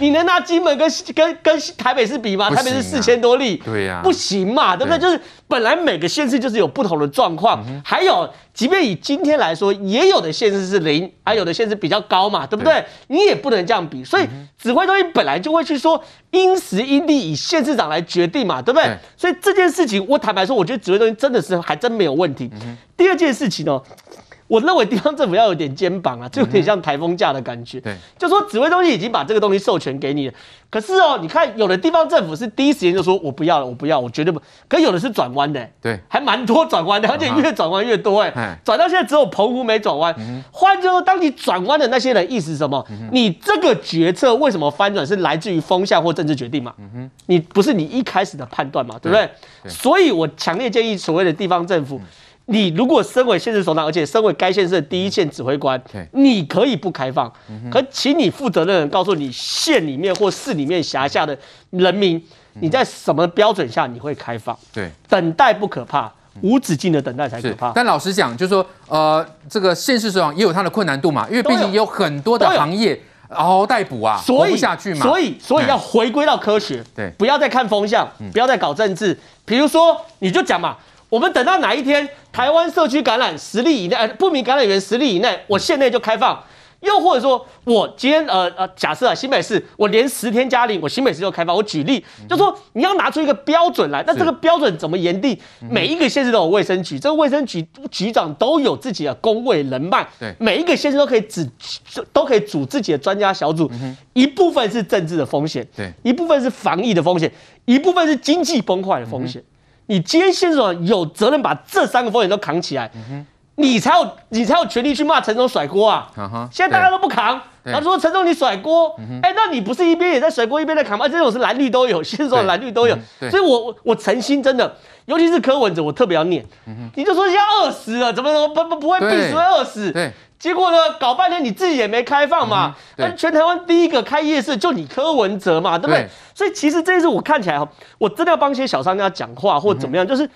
你能拿金门跟跟跟台北市比吗？台北市四千多例，对呀，不行嘛，对不对？就是本来每个县市就是有不同的状况，还有，即便以今天来说，也有的县市是零，还有的县市比较高嘛，对不对？你也不能这样比，所以指挥中心本来就会去说因时因地以县市长来决定嘛，对不对？所以这件事情，我坦白说，我觉得指挥中心真的是还真没有问题。第二件事情呢？我认为地方政府要有点肩膀啊，就有点像台风假的感觉。对，就说指挥中心已经把这个东西授权给你了，可是哦，你看有的地方政府是第一时间就说我不要了，我不要，我绝对不。可有的是转弯的，对，还蛮多转弯的，而且越转弯越多哎，转到现在只有澎湖没转弯。换句话说，当你转弯的那些人意思是什么？你这个决策为什么翻转是来自于风向或政治决定嘛？你不是你一开始的判断嘛？对不对？所以我强烈建议所谓的地方政府。你如果身为县市首长，而且身为该县市的第一线指挥官，你可以不开放，可请你负责任的告诉你县里面或市里面辖下的人民，你在什么标准下你会开放？对，等待不可怕，无止境的等待才可怕。但老实讲，就是说，呃，这个县市首长也有它的困难度嘛，因为毕竟有。很多的行业嗷嗷待哺啊，活不下去嘛。所以，所以要回归到科学，对，不要再看风向，不要再搞政治。比如说，你就讲嘛。我们等到哪一天，台湾社区感染十例以内，呃，不明感染源十例以内，我县内就开放；又或者说，我今天，呃呃，假设啊，新北市我连十天加零，我新北市就开放。我举例，就说你要拿出一个标准来，那这个标准怎么研定？每一个县市都有卫生局，这个卫生局局长都有自己的工位人脉，对，每一个县市都可以组，都可以组自己的专家小组。一部分是政治的风险，对，一部分是防疫的风险，一部分是经济崩坏的风险。你今天县长有责任把这三个风险都扛起来，你才有你才有权利去骂陈总甩锅啊！现在大家都不扛，他说陈总你甩锅，哎，那你不是一边也在甩锅，一边在扛吗？这种是蓝绿都有，县长蓝绿都有，所以我我诚心真的，尤其是柯文哲，我特别要念，你就说要饿死了，怎么怎么不不不会病死会饿死？结果呢，搞半天你自己也没开放嘛，那、嗯、全台湾第一个开夜市就你柯文哲嘛，对不对？对，所以其实这一次我看起来哈，我真的要帮一些小商家讲话或怎么样，嗯、就是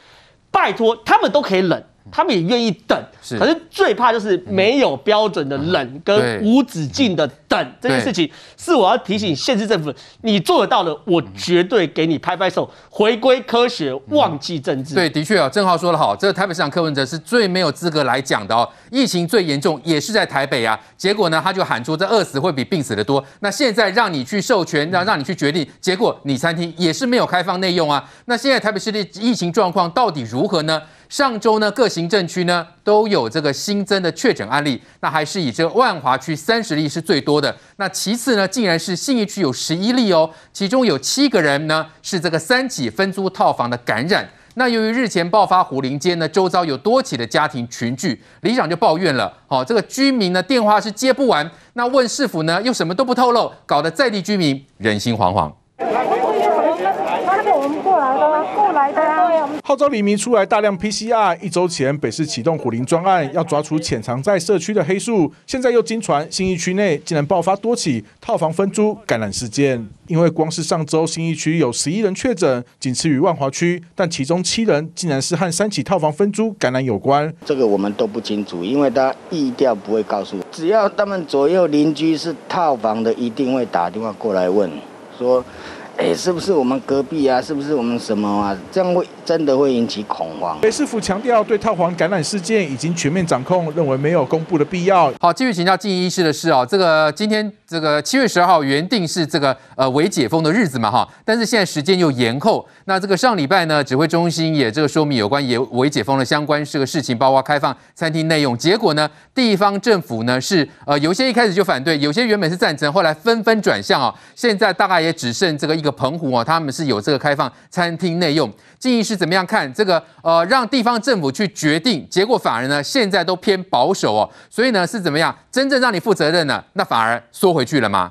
拜托他们都可以忍。他们也愿意等，可是最怕就是没有标准的冷跟无止境的等这件事情，是我要提醒县市政府，你做得到的，我绝对给你拍拍手，回归科学，忘记政治。对，的确啊，正浩说得好，这个台北市长柯文哲是最没有资格来讲的哦，疫情最严重也是在台北啊，结果呢，他就喊出这饿死会比病死的多，那现在让你去授权，让让你去决定，结果你餐厅也是没有开放内用啊，那现在台北市的疫情状况到底如何呢？上周呢，各行政区呢都有这个新增的确诊案例，那还是以这个万华区三十例是最多的。那其次呢，竟然是信义区有十一例哦，其中有七个人呢是这个三起分租套房的感染。那由于日前爆发虎林街呢，周遭有多起的家庭群聚，里长就抱怨了，哦，这个居民呢电话是接不完，那问市府呢又什么都不透露，搞得在地居民人心惶惶。号召黎明出来大量 PCR。一周前，北市启动虎林专案，要抓出潜藏在社区的黑数。现在又经传新义区内竟然爆发多起套房分租感染事件。因为光是上周新义区有十一人确诊，仅次于万华区，但其中七人竟然是和三起套房分租感染有关。这个我们都不清楚，因为他意调不会告诉我。只要他们左右邻居是套房的，一定会打电话过来问，说。哎，是不是我们隔壁啊？是不是我们什么啊？这样会真的会引起恐慌。北市府强调，对套房感染事件已经全面掌控，认为没有公布的必要。好，继续请教静仪医师的是哦，这个今天这个七月十二号原定是这个呃未解封的日子嘛哈，但是现在时间又延后。那这个上礼拜呢，指挥中心也这个说明有关也未解封的相关这个事情，包括开放餐厅内用。结果呢，地方政府呢是呃有些一开始就反对，有些原本是赞成，后来纷纷转向啊。现在大概也只剩这个。一个澎湖哦，他们是有这个开放餐厅内用，建议是怎么样看这个？呃，让地方政府去决定，结果反而呢，现在都偏保守哦，所以呢是怎么样？真正让你负责任呢，那反而缩回去了吗？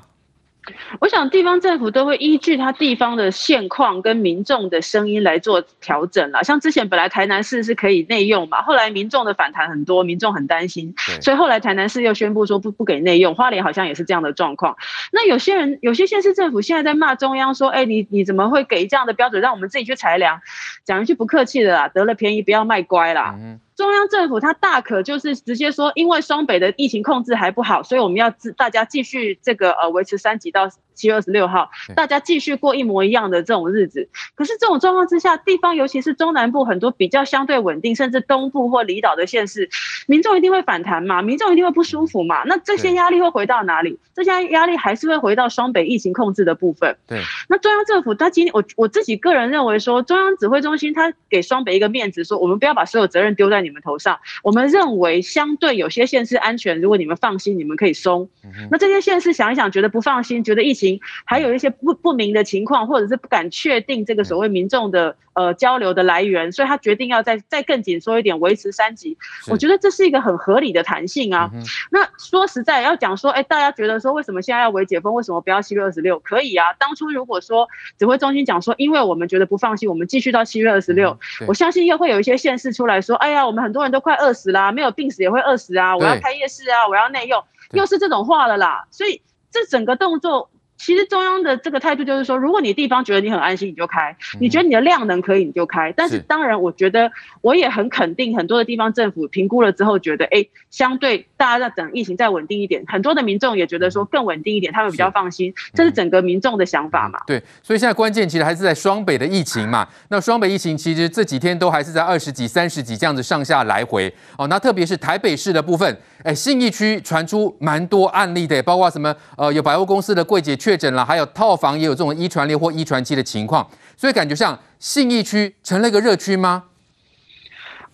我想地方政府都会依据他地方的现况跟民众的声音来做调整啦。像之前本来台南市是可以内用嘛，后来民众的反弹很多，民众很担心，所以后来台南市又宣布说不不给内用。花莲好像也是这样的状况。那有些人有些县市政府现在在骂中央说，哎，你你怎么会给这样的标准，让我们自己去裁量？讲一句不客气的啦，得了便宜不要卖乖啦。中央政府他大可就是直接说，因为双北的疫情控制还不好，所以我们要大家继续这个呃维持三级到七月二十六号，大家继续过一模一样的这种日子。可是这种状况之下，地方尤其是中南部很多比较相对稳定，甚至东部或离岛的县市，民众一定会反弹嘛，民众一定会不舒服嘛。那这些压力会回到哪里？这些压力还是会回到双北疫情控制的部分。对。那中央政府他今天我我自己个人认为说，中央指挥中心他给双北一个面子，说我们不要把所有责任丢在你们头上。我们认为相对有些县市安全，如果你们放心，你们可以松。那这些县市想一想，觉得不放心，觉得疫情还有一些不不明的情况，或者是不敢确定这个所谓民众的呃交流的来源，所以他决定要再再更紧缩一点，维持三级。我觉得这是一个很合理的弹性啊。那说实在要讲说，哎，大家觉得说为什么现在要微解封？为什么不要七月二十六？可以啊。当初如果说指挥中心讲说，因为我们觉得不放心，我们继续到七月二十六，我相信又会有一些县市出来说，哎呀，我们很多人都快饿死啦，没有病死也会饿死啊！我要开夜市啊，我要内用，又是这种话了啦。所以这整个动作。其实中央的这个态度就是说，如果你地方觉得你很安心，你就开；你觉得你的量能可以，你就开。但是当然，我觉得我也很肯定，很多的地方政府评估了之后，觉得哎，相对大家在等疫情再稳定一点，很多的民众也觉得说更稳定一点，他们比较放心。这是整个民众的想法嘛？对，所以现在关键其实还是在双北的疫情嘛。那双北疫情其实这几天都还是在二十几、三十几这样子上下来回哦。那特别是台北市的部分，哎，信义区传出蛮多案例的，包括什么呃，有百货公司的柜姐确诊了，还有套房也有这种一传六或一传七的情况，所以感觉像信义区成了一个热区吗？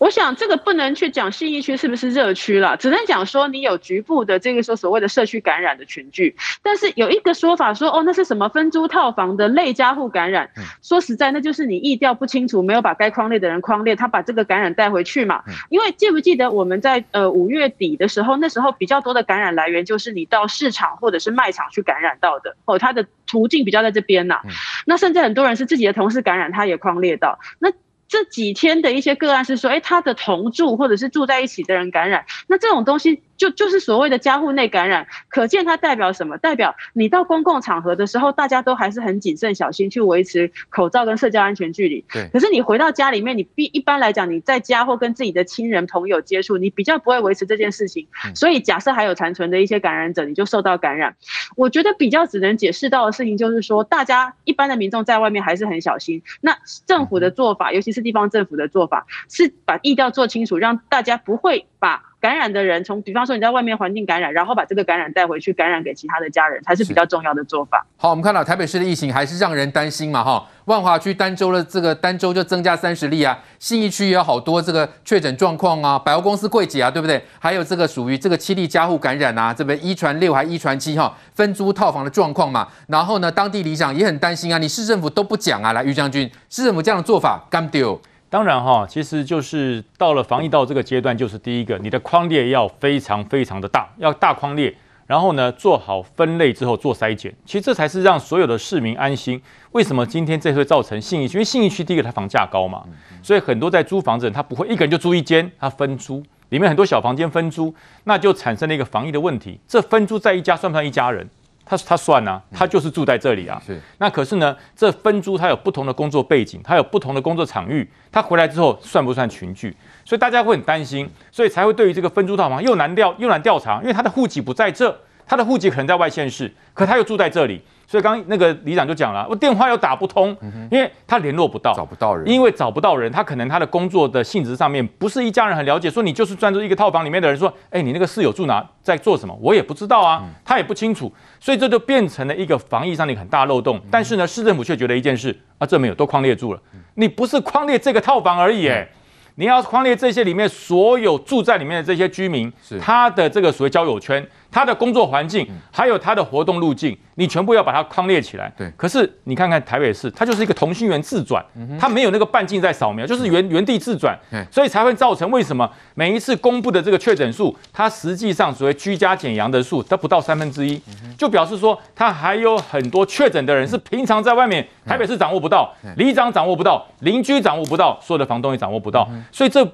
我想这个不能去讲信义区是不是热区了，只能讲说你有局部的这个说所谓的社区感染的群聚。但是有一个说法说，哦，那是什么分租套房的类家户感染？说实在，那就是你意调不清楚，没有把该框列的人框列，他把这个感染带回去嘛。因为记不记得我们在呃五月底的时候，那时候比较多的感染来源就是你到市场或者是卖场去感染到的哦，它的途径比较在这边呐。那甚至很多人是自己的同事感染，他也框列到那。这几天的一些个案是说，哎，他的同住或者是住在一起的人感染，那这种东西。就就是所谓的家户内感染，可见它代表什么？代表你到公共场合的时候，大家都还是很谨慎小心去维持口罩跟社交安全距离。对。可是你回到家里面，你必一般来讲，你在家或跟自己的亲人朋友接触，你比较不会维持这件事情。所以假设还有残存的一些感染者，你就受到感染。我觉得比较只能解释到的事情就是说，大家一般的民众在外面还是很小心。那政府的做法，尤其是地方政府的做法，是把意调做清楚，让大家不会把。感染的人从，比方说你在外面环境感染，然后把这个感染带回去，感染给其他的家人，才是比较重要的做法。好，我们看到台北市的疫情还是让人担心嘛，哈，万华区单周的这个单周就增加三十例啊，信义区也有好多这个确诊状况啊，百货公司柜姐啊，对不对？还有这个属于这个七例家户感染啊，这边一传六还一传七哈，分租套房的状况嘛。然后呢，当地里长也很担心啊，你市政府都不讲啊，来于将军，市政府这样的做法干丢。当然哈，其实就是到了防疫到这个阶段，就是第一个，你的框列要非常非常的大，要大框列，然后呢做好分类之后做筛检，其实这才是让所有的市民安心。为什么今天这会造成信义区？因为信义区第一个它房价高嘛，所以很多在租房子人他不会一个人就租一间，他分租，里面很多小房间分租，那就产生了一个防疫的问题。这分租在一家算不算一家人？他他算啊，他就是住在这里啊。是。那可是呢，这分租他有不同的工作背景，他有不同的工作场域，他回来之后算不算群聚？所以大家会很担心，所以才会对于这个分租套房又难调又难调查，因为他的户籍不在这，他的户籍可能在外县市，可他又住在这里。所以刚刚那个里长就讲了，我电话又打不通，因为他联络不到，找不到人，因为找不到人，他可能他的工作的性质上面不是一家人很了解。说你就是专注一个套房里面的人，说，哎，你那个室友住哪，在做什么，我也不知道啊，他也不清楚，所以这就变成了一个防疫上的很大漏洞。但是呢，市政府却觉得一件事啊，这没有都框列住了，你不是框列这个套房而已，哎。你要框列这些里面所有住在里面的这些居民，他的这个所谓交友圈，他的工作环境，还有他的活动路径，你全部要把它框列起来。对，可是你看看台北市，它就是一个同心圆自转，它没有那个半径在扫描，就是原原地自转，所以才会造成为什么？每一次公布的这个确诊数，它实际上所谓居家检阳的数，它不到三分之一，就表示说它还有很多确诊的人是平常在外面台北市掌握不到，里长掌握不到，邻居掌握不到，所有的房东也掌握不到，所以这。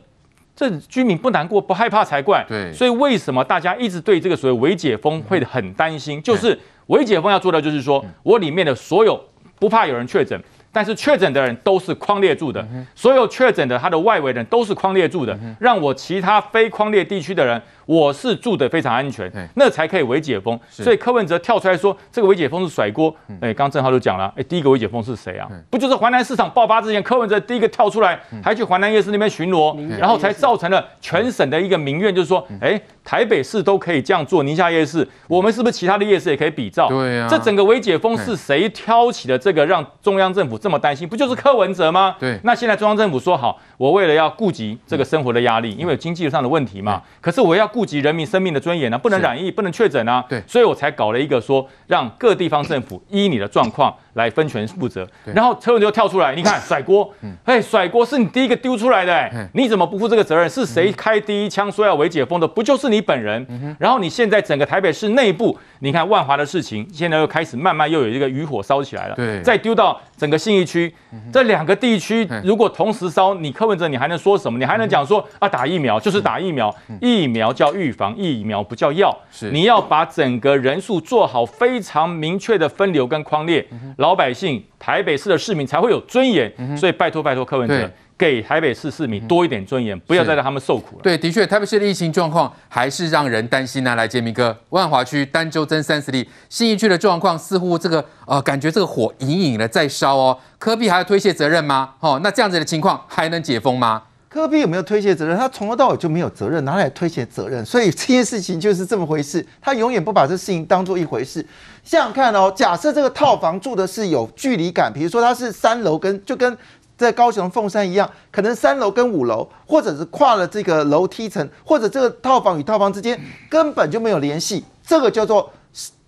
这居民不难过不害怕才怪。对，所以为什么大家一直对这个所谓伪解封会很担心？就是伪解封要做到，就是说我里面的所有不怕有人确诊，但是确诊的人都是框列住的，所有确诊的他的外围人都是框列住的，让我其他非框列地区的人。我是住的非常安全，那才可以微解封。所以柯文哲跳出来说，这个微解封是甩锅。哎，刚正浩就讲了，哎，第一个微解封是谁啊？不就是华南市场爆发之前，柯文哲第一个跳出来，还去华南夜市那边巡逻，然后才造成了全省的一个民怨，就是说，哎，台北市都可以这样做，宁夏夜市，我们是不是其他的夜市也可以比照？对啊。这整个微解封是谁挑起的？这个让中央政府这么担心，不就是柯文哲吗？对。那现在中央政府说好，我为了要顾及这个生活的压力，因为有经济上的问题嘛，可是我要顾及人民生命的尊严呢，不能染疫，不能确诊啊。对，所以我才搞了一个说，让各地方政府依你的状况来分权负责。然后车文哲就跳出来，你看甩锅，哎，甩锅是你第一个丢出来的，哎，你怎么不负这个责任？是谁开第一枪说要微解封的？不就是你本人？然后你现在整个台北市内部，你看万华的事情，现在又开始慢慢又有一个余火烧起来了。对，再丢到整个信义区，这两个地区如果同时烧，你柯文哲你还能说什么？你还能讲说啊，打疫苗就是打疫苗，疫苗叫预防，疫苗不叫药。是，你要把整个人数做好非常明确的分流跟框列，老百姓台北市的市民才会有尊严。所以拜托拜托柯文哲。给台北市市民多一点尊严，不要再让他们受苦了。对，的确，台北市的疫情状况还是让人担心啊。来，杰明哥，万华区单周增三十例，新一区的状况似乎这个呃，感觉这个火隐隐的在烧哦。科比还要推卸责任吗？哦，那这样子的情况还能解封吗？柯 P 有没有推卸责任？他从头到尾就没有责任，哪来推卸责任？所以这件事情就是这么回事，他永远不把这事情当做一回事。想想看哦，假设这个套房住的是有距离感，比如说他是三楼跟就跟。在高雄凤山一样，可能三楼跟五楼，或者是跨了这个楼梯层，或者这个套房与套房之间根本就没有联系，这个叫做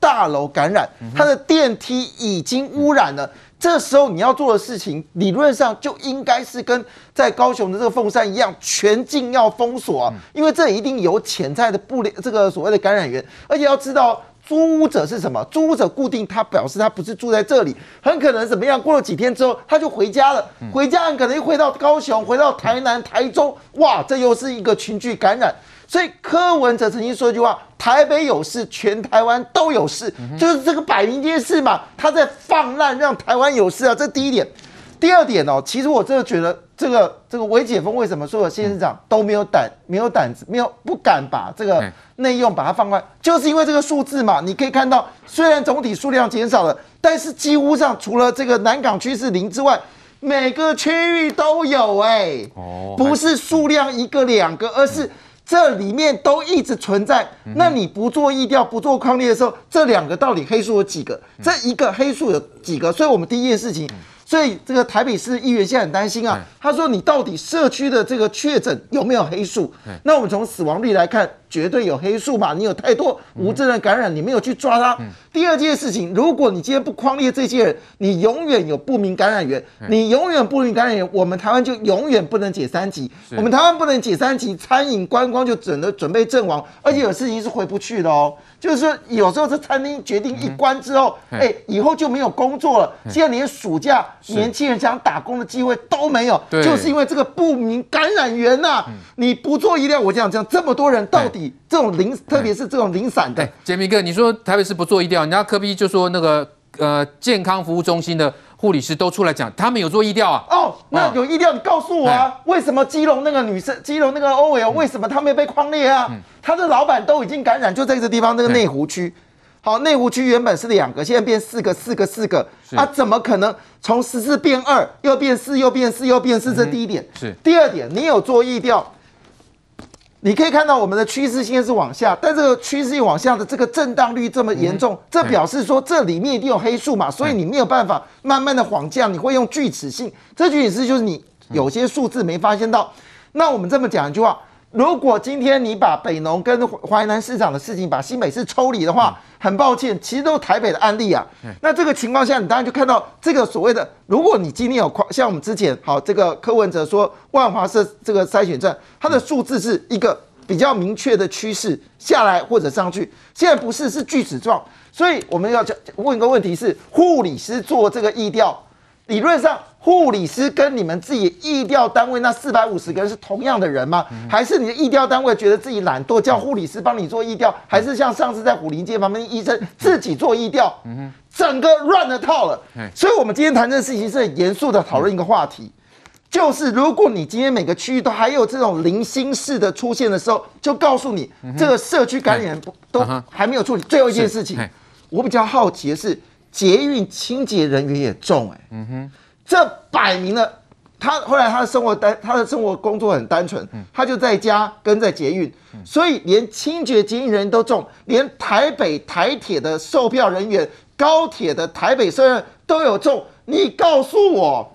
大楼感染，它的电梯已经污染了。这时候你要做的事情，理论上就应该是跟在高雄的这个凤山一样，全境要封锁啊，因为这一定有潜在的不良这个所谓的感染源，而且要知道。租屋者是什么？租屋者固定，他表示他不是住在这里，很可能怎么样？过了几天之后，他就回家了。回家很可能又回到高雄，回到台南、台中，哇，这又是一个群聚感染。所以柯文哲曾经说一句话：“台北有事，全台湾都有事。”就是这个摆明这件事嘛，他在放烂，让台湾有事啊。这第一点。第二点哦，其实我真的觉得这个这个微解封为什么所有县市长都没有胆、没有胆子、没有不敢把这个内用把它放开，就是因为这个数字嘛。你可以看到，虽然总体数量减少了，但是几乎上除了这个南港区是零之外，每个区域都有哎，不是数量一个两个，而是这里面都一直存在。那你不做意调、不做框列的时候，这两个到底黑数有几个？这一个黑数有几个？所以我们第一件事情。所以这个台北市议员现在很担心啊，他说，你到底社区的这个确诊有没有黑数？那我们从死亡率来看，绝对有黑数嘛，你有太多无症状感染，你没有去抓他。第二件事情，如果你今天不匡列这些人，你永远有不明感染源，你永远不明感染源，我们台湾就永远不能解三级。我们台湾不能解三级，餐饮观光就准备准备阵亡，而且有事情是回不去的哦。就是说，有时候这餐厅决定一关之后，哎、嗯欸，以后就没有工作了。现在连暑假年轻人想打工的机会都没有，就是因为这个不明感染源呐、啊。你不做医疗，我讲讲这么多人到底这种零，特别是这种零散的。杰明哥，你说台北市不做医疗，人家科比就说那个呃健康服务中心的。护理师都出来讲，他们有做疫调啊。哦，那有疫调，你告诉我啊，为什么基隆那个女生，基隆那个 OL，为什么他没被框列啊？他的老板都已经感染，就在这个地方，那个内湖区。好，内湖区原本是两个，现在变四个，四个，四个。啊，怎么可能从十四变二，又变四，又变四，又变四？这第一点。是。第二点，你有做疫调。你可以看到我们的趋势线是往下，但这个趋势往下的这个震荡率这么严重，嗯、这表示说这里面一定有黑数嘛，所以你没有办法慢慢的缓降，你会用锯齿性，这锯齿是就是你有些数字没发现到。那我们这么讲一句话。如果今天你把北农跟淮南市场的事情把新北市抽离的话，很抱歉，其实都是台北的案例啊。那这个情况下，你当然就看到这个所谓的，如果你今天有像我们之前好这个柯文哲说万华社这个筛选站，它的数字是一个比较明确的趋势下来或者上去，现在不是是锯齿状，所以我们要问一个问题是，护理师做这个疫调。理论上，护理师跟你们自己意调单位那四百五十个人是同样的人吗？还是你的意调单位觉得自己懒惰，叫护理师帮你做意调？还是像上次在虎林街旁边的医生自己做意调？整个乱了套了。所以，我们今天谈这个事情是很严肃的讨论一个话题，就是如果你今天每个区域都还有这种零星式的出现的时候，就告诉你这个社区感染不都还没有处理。最后一件事情，我比较好奇的是。捷运清洁人员也中哎、欸，嗯哼，这摆明了，他后来他的生活单，他的生活工作很单纯，他就在家跟在捷运，所以连清洁捷运人员都中，连台北台铁的售票人员、高铁的台北售票人都有中，你告诉我。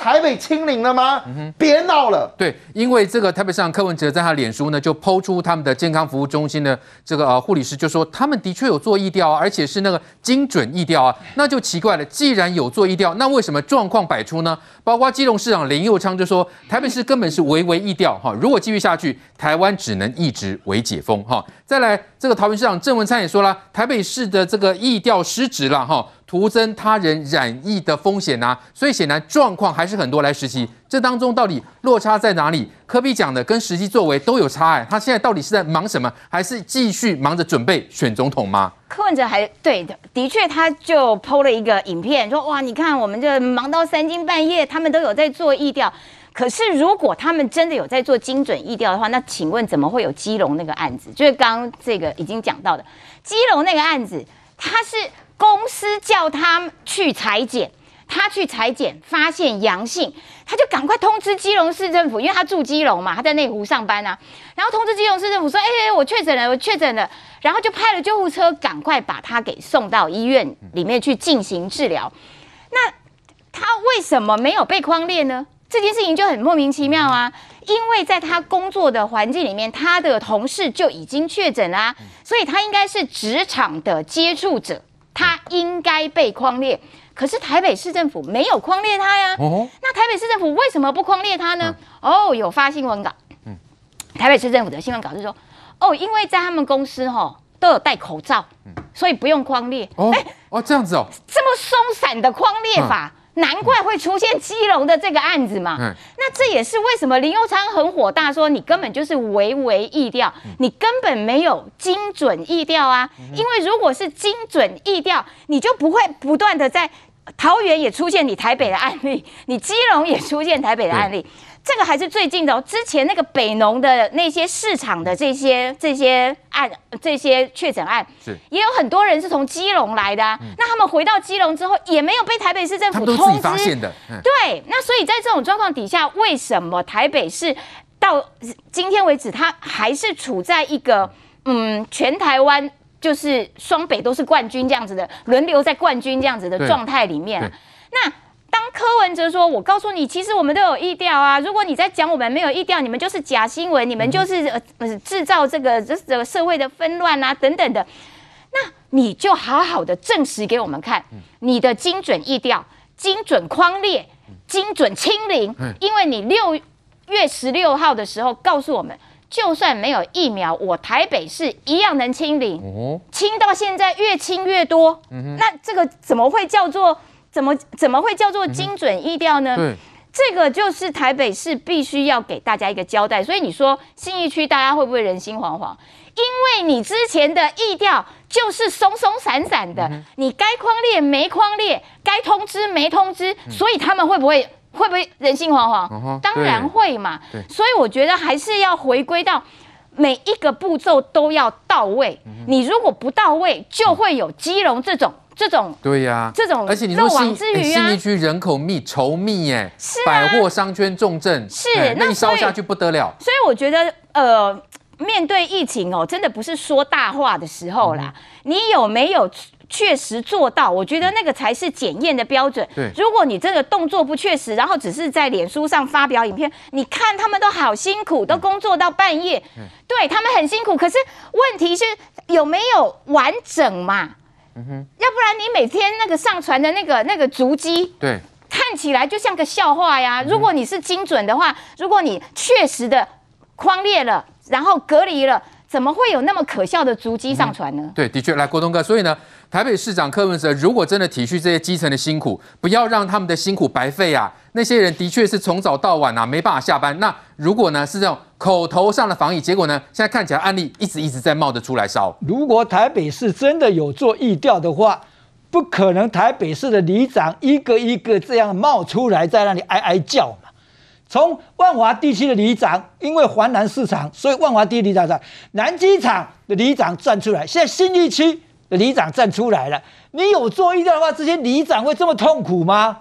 台北清零了吗？别闹了。对，因为这个台北市长柯文哲在他脸书呢，就抛出他们的健康服务中心的这个呃护理师就说，他们的确有做疫调啊，而且是那个精准疫调啊，那就奇怪了。既然有做疫调，那为什么状况百出呢？包括基隆市长林佑昌就说，台北市根本是微微疫调哈，如果继续下去，台湾只能一直微解封哈。再来，这个桃园市长郑文灿也说了，台北市的这个疫调失职了哈。徒增他人染疫的风险啊，所以显然状况还是很多来实习。这当中到底落差在哪里？柯比讲的跟实际作为都有差哎，他现在到底是在忙什么？还是继续忙着准备选总统吗？柯文哲还对的，的确他就 PO 了一个影片，说哇，你看我们这忙到三更半夜，他们都有在做疫调。可是如果他们真的有在做精准疫调的话，那请问怎么会有基隆那个案子？就是刚这个已经讲到的基隆那个案子，他是。公司叫他去裁剪，他去裁剪发现阳性，他就赶快通知基隆市政府，因为他住基隆嘛，他在内湖上班啊。然后通知基隆市政府说：“哎、欸，我确诊了，我确诊了。”然后就派了救护车，赶快把他给送到医院里面去进行治疗。那他为什么没有被框列呢？这件事情就很莫名其妙啊！因为在他工作的环境里面，他的同事就已经确诊啦啊，所以他应该是职场的接触者。他应该被框列，可是台北市政府没有框列他呀。哦，那台北市政府为什么不框列他呢？哦，有发新闻稿。嗯，台北市政府的新闻稿是说，哦，因为在他们公司哈都有戴口罩，所以不用框列。哦，哦，这样子哦，这么松散的框列法。难怪会出现基隆的这个案子嘛，嗯、那这也是为什么林佑昌很火大，说你根本就是唯唯意调，你根本没有精准意调啊，因为如果是精准意调，你就不会不断的在桃园也出现你台北的案例，你基隆也出现台北的案例。这个还是最近的哦，之前那个北农的那些市场的这些这些案，这些确诊案，是也有很多人是从基隆来的啊。嗯、那他们回到基隆之后，也没有被台北市政府通知。对，那所以在这种状况底下，为什么台北市到今天为止，它还是处在一个嗯，全台湾就是双北都是冠军这样子的，轮流在冠军这样子的状态里面啊？那。当柯文哲说：“我告诉你，其实我们都有意调啊！如果你在讲我们没有意调，你们就是假新闻，你们就是呃制造这个这这个社会的纷乱啊等等的。那你就好好的证实给我们看，你的精准意调、精准框列、精准清零，因为你六月十六号的时候告诉我们，就算没有疫苗，我台北市一样能清零，清到现在越清越多。那这个怎么会叫做？”怎么怎么会叫做精准疫调呢？对，这个就是台北市必须要给大家一个交代。所以你说信义区大家会不会人心惶惶？因为你之前的疫调就是松松散散的，你该框列没框列，该通知没通知，所以他们会不会会不会人心惶惶？当然会嘛。所以我觉得还是要回归到每一个步骤都要到位。你如果不到位，就会有基隆这种。这种对呀、啊，这种而且你说信信义区人口密稠密耶，是、啊、百货商圈重镇，是那一烧下去不得了。所以我觉得呃，面对疫情哦，真的不是说大话的时候啦。嗯、你有没有确实做到？我觉得那个才是检验的标准。对，如果你这个动作不确实，然后只是在脸书上发表影片，你看他们都好辛苦，都工作到半夜，嗯、对他们很辛苦。可是问题是有没有完整嘛？嗯哼，要不然你每天那个上传的那个那个足迹，对，看起来就像个笑话呀。如果你是精准的话，如果你确实的框列了，然后隔离了，怎么会有那么可笑的足迹上传呢？对，的确，来国东哥，所以呢，台北市长柯文哲如果真的体恤这些基层的辛苦，不要让他们的辛苦白费啊！那些人的确是从早到晚啊，没办法下班。那如果呢是这种口头上的防疫，结果呢，现在看起来案例一直一直在冒着出来烧。如果台北市真的有做疫调的话，不可能台北市的里长一个一个这样冒出来在那里哀哀叫。从万华地区的里长，因为环南市场，所以万华地区里长在南机场的里长站出来。现在新一区的里长站出来了。你有做疫调的话，这些里长会这么痛苦吗？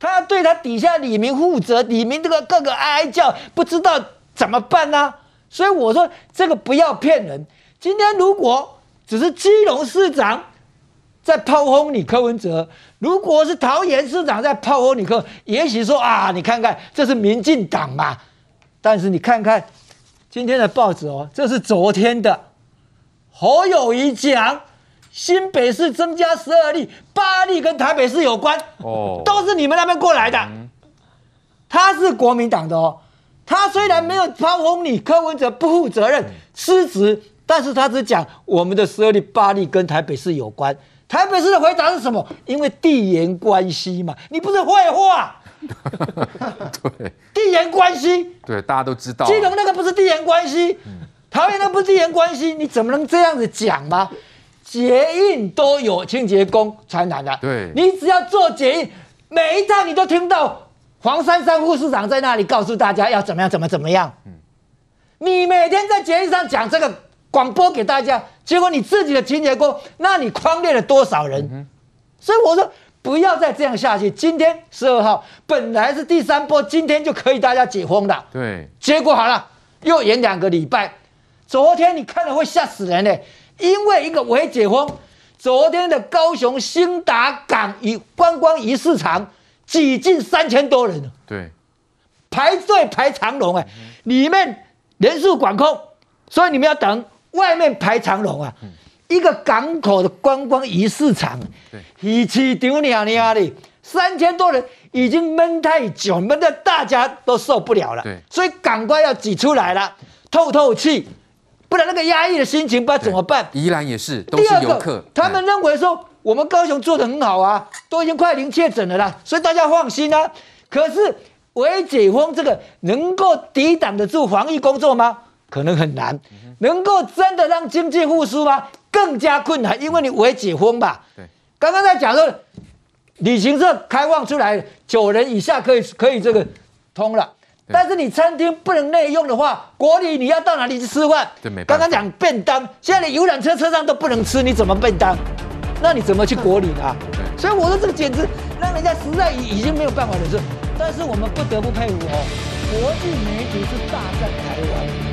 他要对他底下里民负责，里民这个各个哀哀叫，不知道怎么办呢、啊？所以我说这个不要骗人。今天如果只是基隆市长。在炮轰你柯文哲，如果是桃园市长在炮轰你柯，也许说啊，你看看这是民进党嘛。但是你看看今天的报纸哦，这是昨天的侯友宜讲新北市增加十二例，八例跟台北市有关哦，都是你们那边过来的。他是国民党的哦，他虽然没有炮轰你柯文哲不负责任失职，但是他只讲我们的十二例八例跟台北市有关。台北市的回答是什么？因为地缘关系嘛，你不是废话。对，地缘关系。对，大家都知道。基隆那个不是地缘关系，桃园那不是地缘关系，你怎么能这样子讲吗？捷运都有清洁工传染的。对，你只要做捷运，每一趟你都听到黄珊珊副市长在那里告诉大家要怎么样，怎么怎么样。嗯，你每天在捷运上讲这个。广播给大家，结果你自己的清洁工，那你框列了多少人？嗯、所以我说不要再这样下去。今天十二号本来是第三波，今天就可以大家解封的。对，结果好了，又延两个礼拜。昨天你看了会吓死人嘞，因为一个未解封，昨天的高雄兴达港一观光一市场挤进三千多人。对，排队排长龙哎，里面人数管控，所以你们要等。外面排长龙啊！嗯、一个港口的观光鱼市场，一起丢你啊你啊的，三千多人已经闷太久，闷得大家都受不了了。对所以赶快要挤出来了，透透气，不然那个压抑的心情不知道怎么办。宜兰也是，都是游客。第二个，他们认为说我们高雄做的很好啊，都已经快零确诊了啦，所以大家放心啊。可是微解封这个能够抵挡得住防疫工作吗？可能很难。能够真的让经济复苏吗？更加困难，因为你微解封吧。对，刚刚在讲说，旅行社开放出来，九人以下可以可以这个通了，但是你餐厅不能内用的话，国旅你要到哪里去吃饭？刚刚讲便当，现在连游览车车上都不能吃，你怎么便当？那你怎么去国旅啊？对，所以我说这个简直让人家实在已已经没有办法忍受。但是我们不得不佩服哦，国际媒体是大战台湾。